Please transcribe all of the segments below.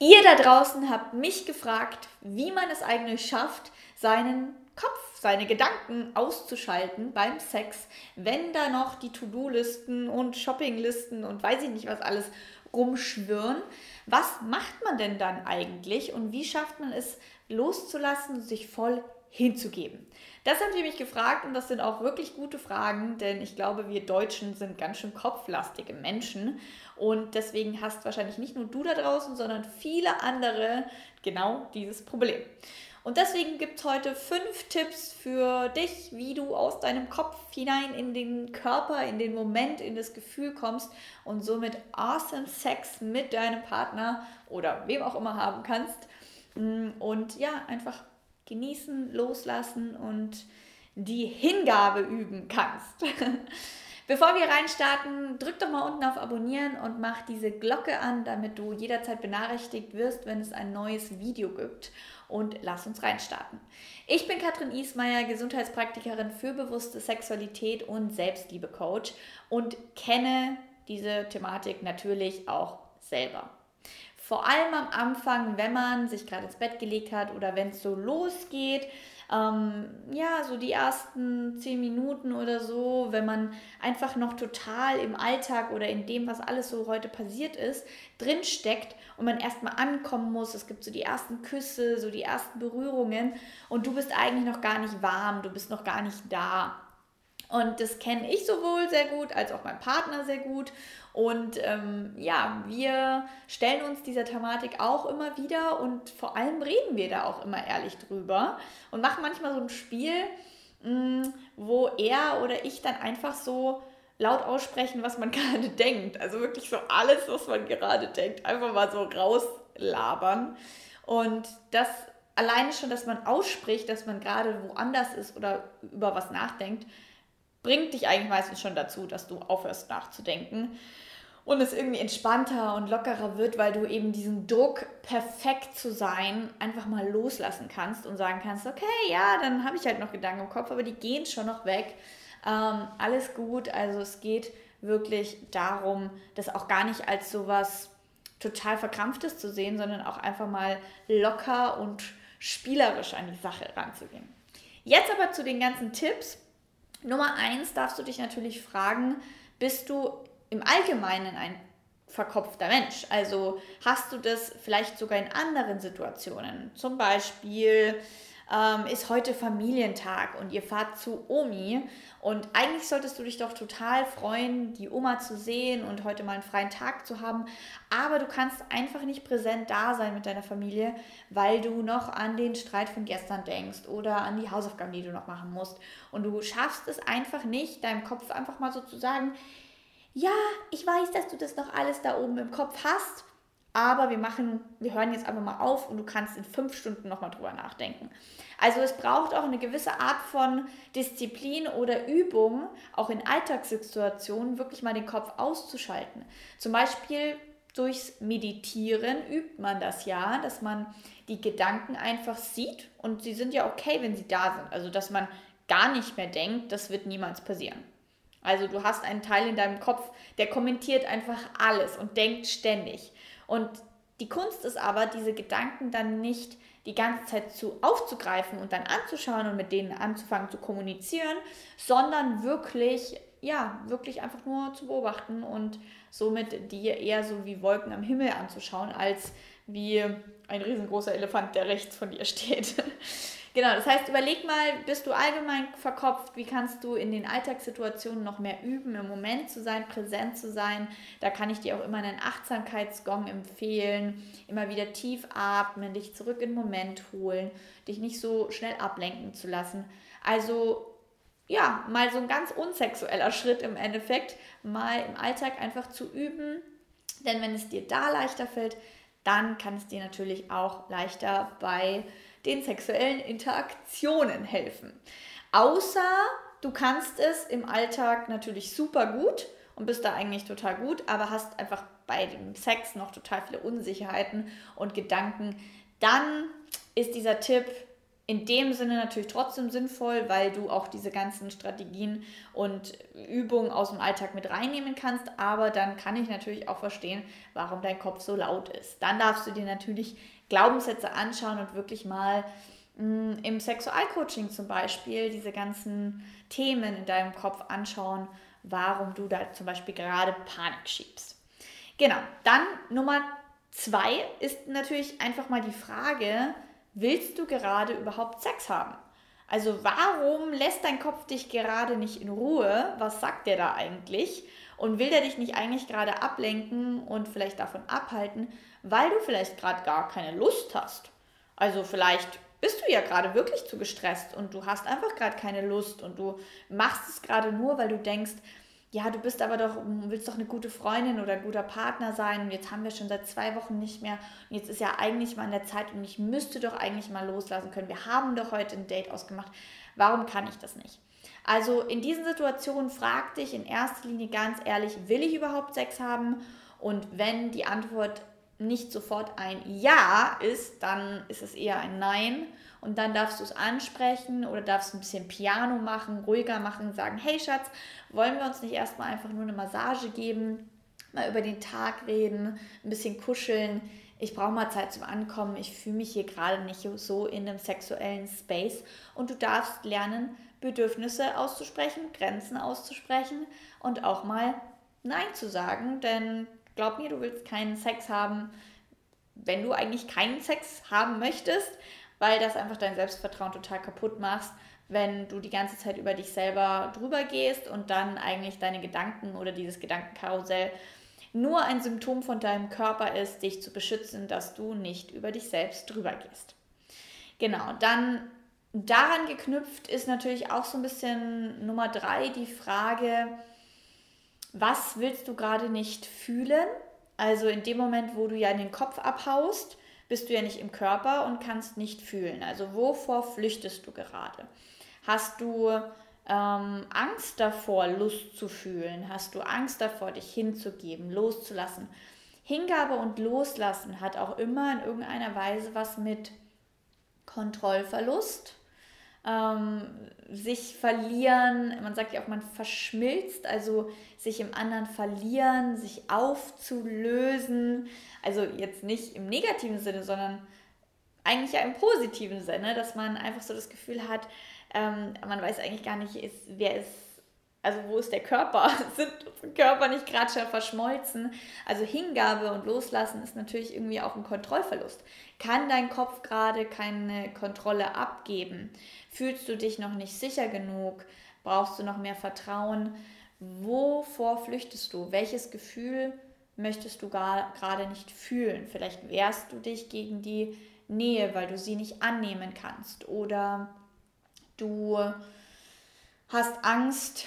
Ihr da draußen habt mich gefragt, wie man es eigentlich schafft, seinen Kopf, seine Gedanken auszuschalten beim Sex, wenn da noch die To-Do-Listen und Shopping-Listen und weiß ich nicht was alles rumschwirren. Was macht man denn dann eigentlich und wie schafft man es loszulassen sich voll hinzugeben? Das haben Sie mich gefragt und das sind auch wirklich gute Fragen, denn ich glaube, wir Deutschen sind ganz schön kopflastige Menschen und deswegen hast wahrscheinlich nicht nur du da draußen, sondern viele andere genau dieses Problem. Und deswegen gibt es heute fünf Tipps für dich, wie du aus deinem Kopf hinein in den Körper, in den Moment, in das Gefühl kommst und somit awesome Sex mit deinem Partner oder wem auch immer haben kannst. Und ja, einfach genießen, loslassen und die Hingabe üben kannst. Bevor wir reinstarten, drück doch mal unten auf Abonnieren und mach diese Glocke an, damit du jederzeit benachrichtigt wirst, wenn es ein neues Video gibt. Und lass uns reinstarten. Ich bin Katrin Ismaier, Gesundheitspraktikerin für bewusste Sexualität und Selbstliebe-Coach und kenne diese Thematik natürlich auch selber. Vor allem am Anfang, wenn man sich gerade ins Bett gelegt hat oder wenn es so losgeht, ähm, ja, so die ersten zehn Minuten oder so, wenn man einfach noch total im Alltag oder in dem, was alles so heute passiert ist, drinsteckt und man erstmal ankommen muss. Es gibt so die ersten Küsse, so die ersten Berührungen und du bist eigentlich noch gar nicht warm, du bist noch gar nicht da. Und das kenne ich sowohl sehr gut als auch mein Partner sehr gut. Und ähm, ja, wir stellen uns dieser Thematik auch immer wieder und vor allem reden wir da auch immer ehrlich drüber und machen manchmal so ein Spiel, mh, mm, wo er oder ich dann einfach so laut aussprechen, was man gerade denkt. Also wirklich so alles, was man gerade denkt, einfach mal so rauslabern. Und das alleine schon, dass man ausspricht, dass man gerade woanders ist oder über was nachdenkt, bringt dich eigentlich meistens schon dazu, dass du aufhörst nachzudenken und es irgendwie entspannter und lockerer wird, weil du eben diesen Druck, perfekt zu sein, einfach mal loslassen kannst und sagen kannst, okay, ja, dann habe ich halt noch Gedanken im Kopf, aber die gehen schon noch weg. Ähm, alles gut, also es geht wirklich darum, das auch gar nicht als sowas total verkrampftes zu sehen, sondern auch einfach mal locker und spielerisch an die Sache ranzugehen. Jetzt aber zu den ganzen Tipps Nummer eins darfst du dich natürlich fragen, bist du im Allgemeinen ein verkopfter Mensch? Also hast du das vielleicht sogar in anderen Situationen? Zum Beispiel ähm, ist heute Familientag und ihr fahrt zu Omi. Und eigentlich solltest du dich doch total freuen, die Oma zu sehen und heute mal einen freien Tag zu haben, aber du kannst einfach nicht präsent da sein mit deiner Familie, weil du noch an den Streit von gestern denkst oder an die Hausaufgaben, die du noch machen musst. Und du schaffst es einfach nicht, deinem Kopf einfach mal so zu sagen, ja, ich weiß, dass du das noch alles da oben im Kopf hast, aber wir machen, wir hören jetzt einfach mal auf und du kannst in fünf Stunden nochmal drüber nachdenken. Also es braucht auch eine gewisse Art von Disziplin oder Übung, auch in Alltagssituationen wirklich mal den Kopf auszuschalten. Zum Beispiel durchs Meditieren übt man das ja, dass man die Gedanken einfach sieht und sie sind ja okay, wenn sie da sind. Also dass man gar nicht mehr denkt, das wird niemals passieren. Also du hast einen Teil in deinem Kopf, der kommentiert einfach alles und denkt ständig. Und die Kunst ist aber, diese Gedanken dann nicht die ganze Zeit zu aufzugreifen und dann anzuschauen und mit denen anzufangen zu kommunizieren, sondern wirklich, ja, wirklich einfach nur zu beobachten und somit dir eher so wie Wolken am Himmel anzuschauen, als wie ein riesengroßer Elefant, der rechts von dir steht. Genau, das heißt, überleg mal, bist du allgemein verkopft? Wie kannst du in den Alltagssituationen noch mehr üben, im Moment zu sein, präsent zu sein? Da kann ich dir auch immer einen Achtsamkeitsgong empfehlen. Immer wieder tief atmen, dich zurück in den Moment holen, dich nicht so schnell ablenken zu lassen. Also ja, mal so ein ganz unsexueller Schritt im Endeffekt, mal im Alltag einfach zu üben. Denn wenn es dir da leichter fällt, dann kann es dir natürlich auch leichter bei den sexuellen Interaktionen helfen. Außer du kannst es im Alltag natürlich super gut und bist da eigentlich total gut, aber hast einfach bei dem Sex noch total viele Unsicherheiten und Gedanken, dann ist dieser Tipp in dem Sinne natürlich trotzdem sinnvoll, weil du auch diese ganzen Strategien und Übungen aus dem Alltag mit reinnehmen kannst. Aber dann kann ich natürlich auch verstehen, warum dein Kopf so laut ist. Dann darfst du dir natürlich Glaubenssätze anschauen und wirklich mal mh, mm, im Sexualcoaching zum Beispiel diese ganzen Themen in deinem Kopf anschauen, warum du da zum Beispiel gerade Panik schiebst. Genau, dann Nummer zwei ist natürlich einfach mal die Frage, willst du gerade überhaupt Sex haben? Also warum lässt dein Kopf dich gerade nicht in Ruhe? Was sagt der da eigentlich? Und will der dich nicht eigentlich gerade ablenken und vielleicht davon abhalten, weil du vielleicht gerade gar keine Lust hast? Also vielleicht bist du ja gerade wirklich zu gestresst und du hast einfach gerade keine Lust und du machst es gerade nur, weil du denkst, ja, du bist aber doch, willst doch eine gute Freundin oder ein guter Partner sein und jetzt haben wir schon seit zwei Wochen nicht mehr und jetzt ist ja eigentlich mal in der Zeit und ich müsste doch eigentlich mal loslassen können. Wir haben doch heute ein Date ausgemacht. Warum kann ich das nicht? Also in diesen Situationen frag dich in erster Linie ganz ehrlich, will ich überhaupt Sex haben? Und wenn die Antwort nicht sofort ein Ja ist, dann ist es eher ein Nein und dann darfst du es ansprechen oder darfst ein bisschen Piano machen, ruhiger machen, sagen, hey Schatz, wollen wir uns nicht erstmal einfach nur eine Massage geben, mal über den Tag reden, ein bisschen kuscheln. Ich brauche mal Zeit zum Ankommen. Ich fühle mich hier gerade nicht so in einem sexuellen Space. Und du darfst lernen, Bedürfnisse auszusprechen, Grenzen auszusprechen und auch mal Nein zu sagen. Denn glaub mir, du willst keinen Sex haben, wenn du eigentlich keinen Sex haben möchtest weil das einfach dein Selbstvertrauen total kaputt machst, wenn du die ganze Zeit über dich selber drüber gehst und dann eigentlich deine Gedanken oder dieses Gedankenkarussell nur ein Symptom von deinem Körper ist, dich zu beschützen, dass du nicht über dich selbst drüber gehst. Genau, dann daran geknüpft ist natürlich auch so ein bisschen Nummer drei die Frage, was willst du gerade nicht fühlen? Also in dem Moment, wo du ja den Kopf abhaust, bist du ja nicht im Körper und kannst nicht fühlen. Also wovor flüchtest du gerade? Hast du ähm, Angst davor, Lust zu fühlen? Hast du Angst davor, dich hinzugeben, loszulassen? Hingabe und Loslassen hat auch immer in irgendeiner Weise was mit Kontrollverlust ähm, sich verlieren, man sagt ja auch, man verschmilzt, also sich im anderen verlieren, sich aufzulösen. Also jetzt nicht im negativen Sinne, sondern eigentlich ja im positiven Sinne, dass man einfach so das Gefühl hat, ähm, man weiß eigentlich gar nicht, ist, wer ist also wo ist der Körper? Sind Körper nicht gerade schon verschmolzen? Also Hingabe und Loslassen ist natürlich irgendwie auch ein Kontrollverlust. Kann dein Kopf gerade keine Kontrolle abgeben? Fühlst du dich noch nicht sicher genug? Brauchst du noch mehr Vertrauen? Wovor flüchtest du? Welches Gefühl möchtest du gerade nicht fühlen? Vielleicht wehrst du dich gegen die Nähe, weil du sie nicht annehmen kannst. Oder du hast Angst,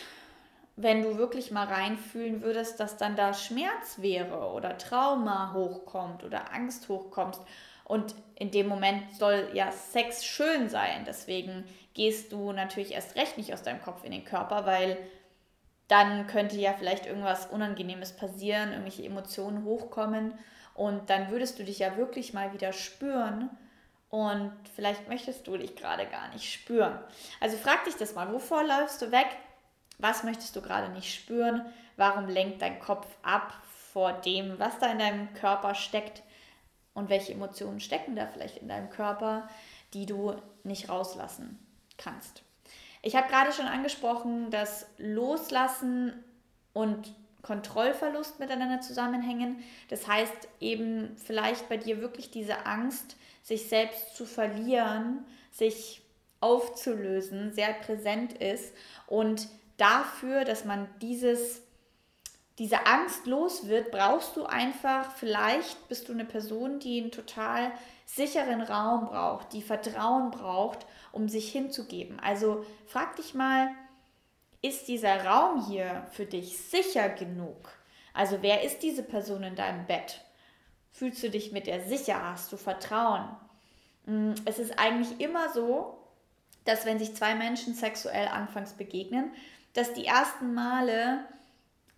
wenn du wirklich mal reinfühlen würdest, dass dann da Schmerz wäre oder Trauma hochkommt oder Angst hochkommt. Und in dem Moment soll ja Sex schön sein. Deswegen gehst du natürlich erst recht nicht aus deinem Kopf in den Körper, weil dann könnte ja vielleicht irgendwas Unangenehmes passieren, irgendwelche Emotionen hochkommen. Und dann würdest du dich ja wirklich mal wieder spüren. Und vielleicht möchtest du dich gerade gar nicht spüren. Also frag dich das mal, wovor läufst du weg? Was möchtest du gerade nicht spüren? Warum lenkt dein Kopf ab vor dem, was da in deinem Körper steckt? Und welche Emotionen stecken da vielleicht in deinem Körper, die du nicht rauslassen kannst? Ich habe gerade schon angesprochen, dass Loslassen und Kontrollverlust miteinander zusammenhängen. Das heißt eben vielleicht bei dir wirklich diese Angst, sich selbst zu verlieren, sich aufzulösen, sehr präsent ist und dafür, dass man dieses, diese Angst los wird, brauchst du einfach, vielleicht bist du eine Person, die einen total sicheren Raum braucht, die Vertrauen braucht, um sich hinzugeben. Also frag dich mal, ist dieser Raum hier für dich sicher genug? Also wer ist diese Person in deinem Bett? Fühlst du dich mit der sicher? Hast du Vertrauen? Mm, es ist eigentlich immer so, dass wenn sich zwei Menschen sexuell anfangs begegnen, dass die ersten Male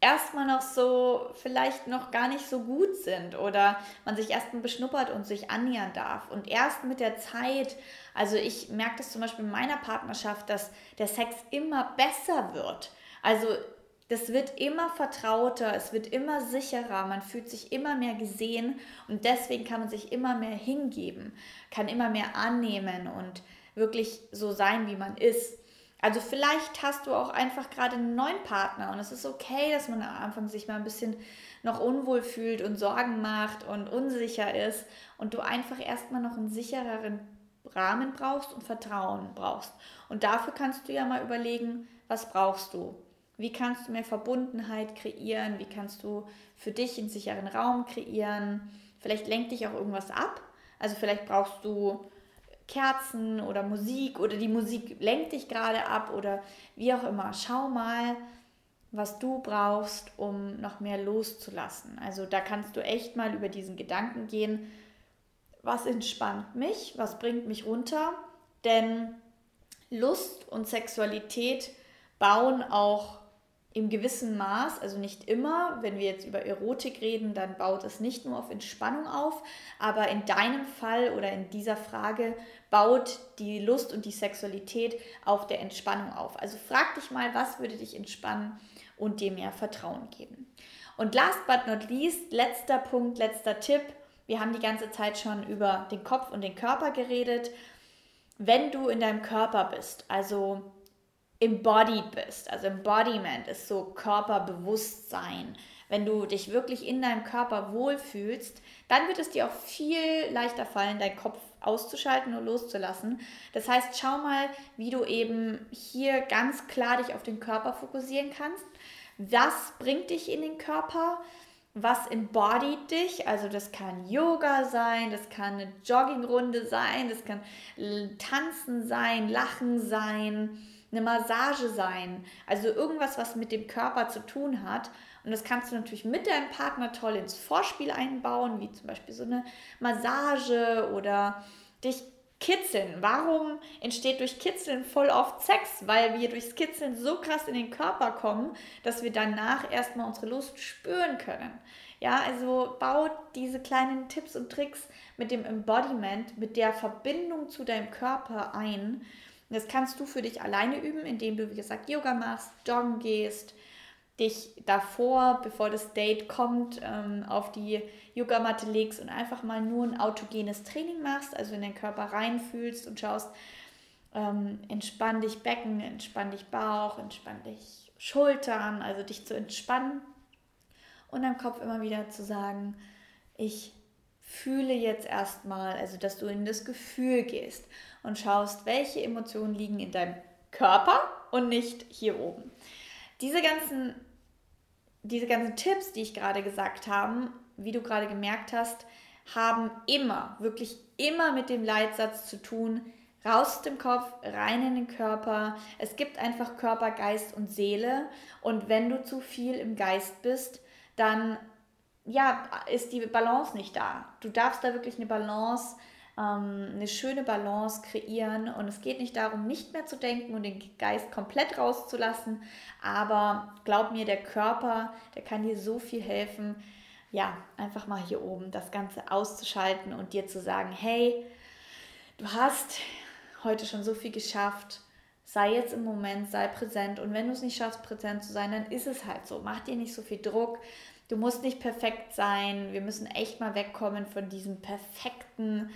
erstmal noch so vielleicht noch gar nicht so gut sind oder man sich erstmal beschnuppert und sich annähern darf. Und erst mit der Zeit, also ich merke das zum Beispiel in meiner Partnerschaft, dass der Sex immer besser wird. Also das wird immer vertrauter, es wird immer sicherer, man fühlt sich immer mehr gesehen und deswegen kann man sich immer mehr hingeben, kann immer mehr annehmen und wirklich so sein, wie man ist. Also vielleicht hast du auch einfach gerade einen neuen Partner und es ist okay, dass man am Anfang sich mal ein bisschen noch unwohl fühlt und Sorgen macht und unsicher ist und du einfach erstmal noch einen sichereren Rahmen brauchst und Vertrauen brauchst. Und dafür kannst du ja mal überlegen, was brauchst du? Wie kannst du mehr Verbundenheit kreieren? Wie kannst du für dich einen sicheren Raum kreieren? Vielleicht lenkt dich auch irgendwas ab. Also vielleicht brauchst du Kerzen oder Musik oder die Musik lenkt dich gerade ab oder wie auch immer. Schau mal, was du brauchst, um noch mehr loszulassen. Also da kannst du echt mal über diesen Gedanken gehen, was entspannt mich, was bringt mich runter, denn Lust und Sexualität bauen auch im gewissen Maß, also nicht immer, wenn wir jetzt über Erotik reden, dann baut es nicht nur auf Entspannung auf, aber in deinem Fall oder in dieser Frage baut die Lust und die Sexualität auf der Entspannung auf. Also frag dich mal, was würde dich entspannen und dir mehr Vertrauen geben. Und last but not least, letzter Punkt, letzter Tipp. Wir haben die ganze Zeit schon über den Kopf und den Körper geredet. Wenn du in deinem Körper bist, also embodied bist. Also Embodiment ist so Körperbewusstsein. Wenn du dich wirklich in deinem Körper wohlfühlst, dann wird es dir auch viel leichter fallen, deinen Kopf auszuschalten und loszulassen. Das heißt, schau mal, wie du eben hier ganz klar dich auf den Körper fokussieren kannst. Was bringt dich in den Körper? Was embodied dich? Also das kann Yoga sein, das kann eine Joggingrunde sein, das kann Tanzen sein, Lachen sein eine Massage sein, also irgendwas, was mit dem Körper zu tun hat. Und das kannst du natürlich mit deinem Partner toll ins Vorspiel einbauen, wie zum Beispiel so eine Massage oder dich kitzeln. Warum entsteht durch Kitzeln voll oft Sex? Weil wir durchs Kitzeln so krass in den Körper kommen, dass wir danach erstmal unsere Lust spüren können. Ja, also baut diese kleinen Tipps und Tricks mit dem Embodiment, mit der Verbindung zu deinem Körper ein das kannst du für dich alleine üben, indem du, wie gesagt, Yoga machst, joggen gehst, dich davor, bevor das Date kommt, ähm, auf die Yogamatte legst und einfach mal nur ein autogenes Training machst, also in den Körper reinfühlst und schaust, ähm, entspann dich Becken, entspann dich Bauch, entspann dich Schultern, also dich zu entspannen und am Kopf immer wieder zu sagen, ich fühle jetzt erstmal, also dass du in das Gefühl gehst und schaust, welche Emotionen liegen in deinem Körper und nicht hier oben. Diese ganzen, diese ganzen Tipps, die ich gerade gesagt habe, wie du gerade gemerkt hast, haben immer, wirklich immer mit dem Leitsatz zu tun, raus aus dem Kopf, rein in den Körper. Es gibt einfach Körper, Geist und Seele. Und wenn du zu viel im Geist bist, dann ja, ist die Balance nicht da. Du darfst da wirklich eine Balance ähm, eine schöne Balance kreieren. Und es geht nicht darum, nicht mehr zu denken und den Geist komplett rauszulassen. Aber glaub mir, der Körper, der kann dir so viel helfen. Ja, einfach mal hier oben das Ganze auszuschalten und dir zu sagen, hey, du hast heute schon so viel geschafft. Sei jetzt im Moment, sei präsent. Und wenn du es nicht schaffst, präsent zu sein, dann ist es halt so. Mach dir nicht so viel Druck. Du musst nicht perfekt sein. Wir müssen echt mal wegkommen von diesem perfekten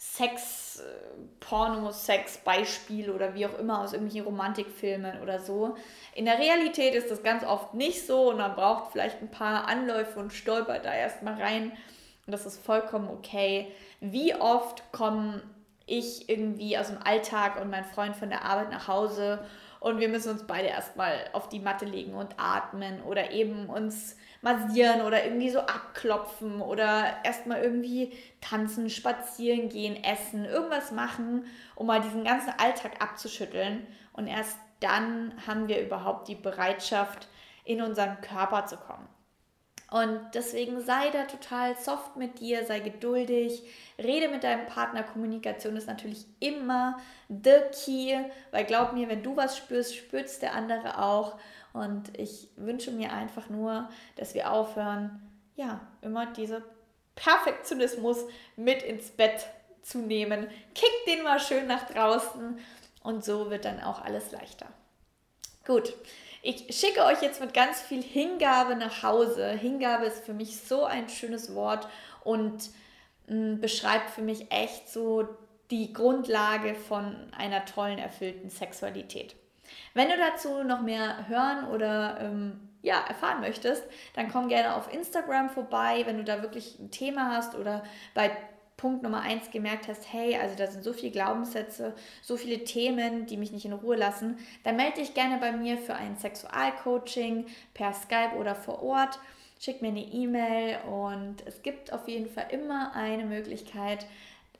Sex, äh, Porno, Sex, Beispiel oder wie auch immer aus irgendwelchen Romantikfilmen oder so. In der Realität ist das ganz oft nicht so und man braucht vielleicht ein paar Anläufe und stolpert da erstmal rein. Und das ist vollkommen okay. Wie oft komme ich irgendwie aus dem Alltag und mein Freund von der Arbeit nach Hause und wir müssen uns beide erstmal auf die Matte legen und atmen oder eben uns massieren oder irgendwie so abklopfen oder erstmal irgendwie tanzen, spazieren gehen, essen, irgendwas machen, um mal diesen ganzen Alltag abzuschütteln. Und erst dann haben wir überhaupt die Bereitschaft, in unseren Körper zu kommen. Und deswegen sei da total soft mit dir, sei geduldig, rede mit deinem Partner. Kommunikation ist natürlich immer the key, weil glaub mir, wenn du was spürst, spürt der andere auch. Und ich wünsche mir einfach nur, dass wir aufhören, ja, immer diese Perfektionismus mit ins Bett zu nehmen. Kick den mal schön nach draußen und so wird dann auch alles leichter. Gut, ich schicke euch jetzt mit ganz viel Hingabe nach Hause. Hingabe ist für mich so ein schönes Wort und mh, mm, beschreibt für mich echt so die Grundlage von einer tollen, erfüllten Sexualität. Wenn du dazu noch mehr hören oder ähm, ja, erfahren möchtest, dann komm gerne auf Instagram vorbei, wenn du da wirklich ein Thema hast oder bei Punkt Nummer eins gemerkt hast, hey, also da sind so viele Glaubenssätze, so viele Themen, die mich nicht in Ruhe lassen, dann melde dich gerne bei mir für ein Sexualcoaching per Skype oder vor Ort. Schick mir eine E-Mail und es gibt auf jeden Fall immer eine Möglichkeit,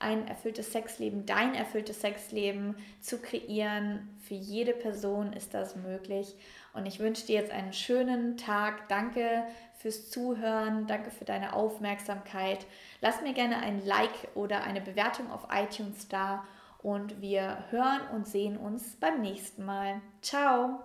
ein erfülltes Sexleben, dein erfülltes Sexleben zu kreieren. Für jede Person ist das möglich. Und ich wünsche dir jetzt einen schönen Tag. Danke fürs Zuhören. Danke für deine Aufmerksamkeit. Lass mir gerne ein Like oder eine Bewertung auf iTunes da. Und wir hören und sehen uns beim nächsten Mal. Ciao!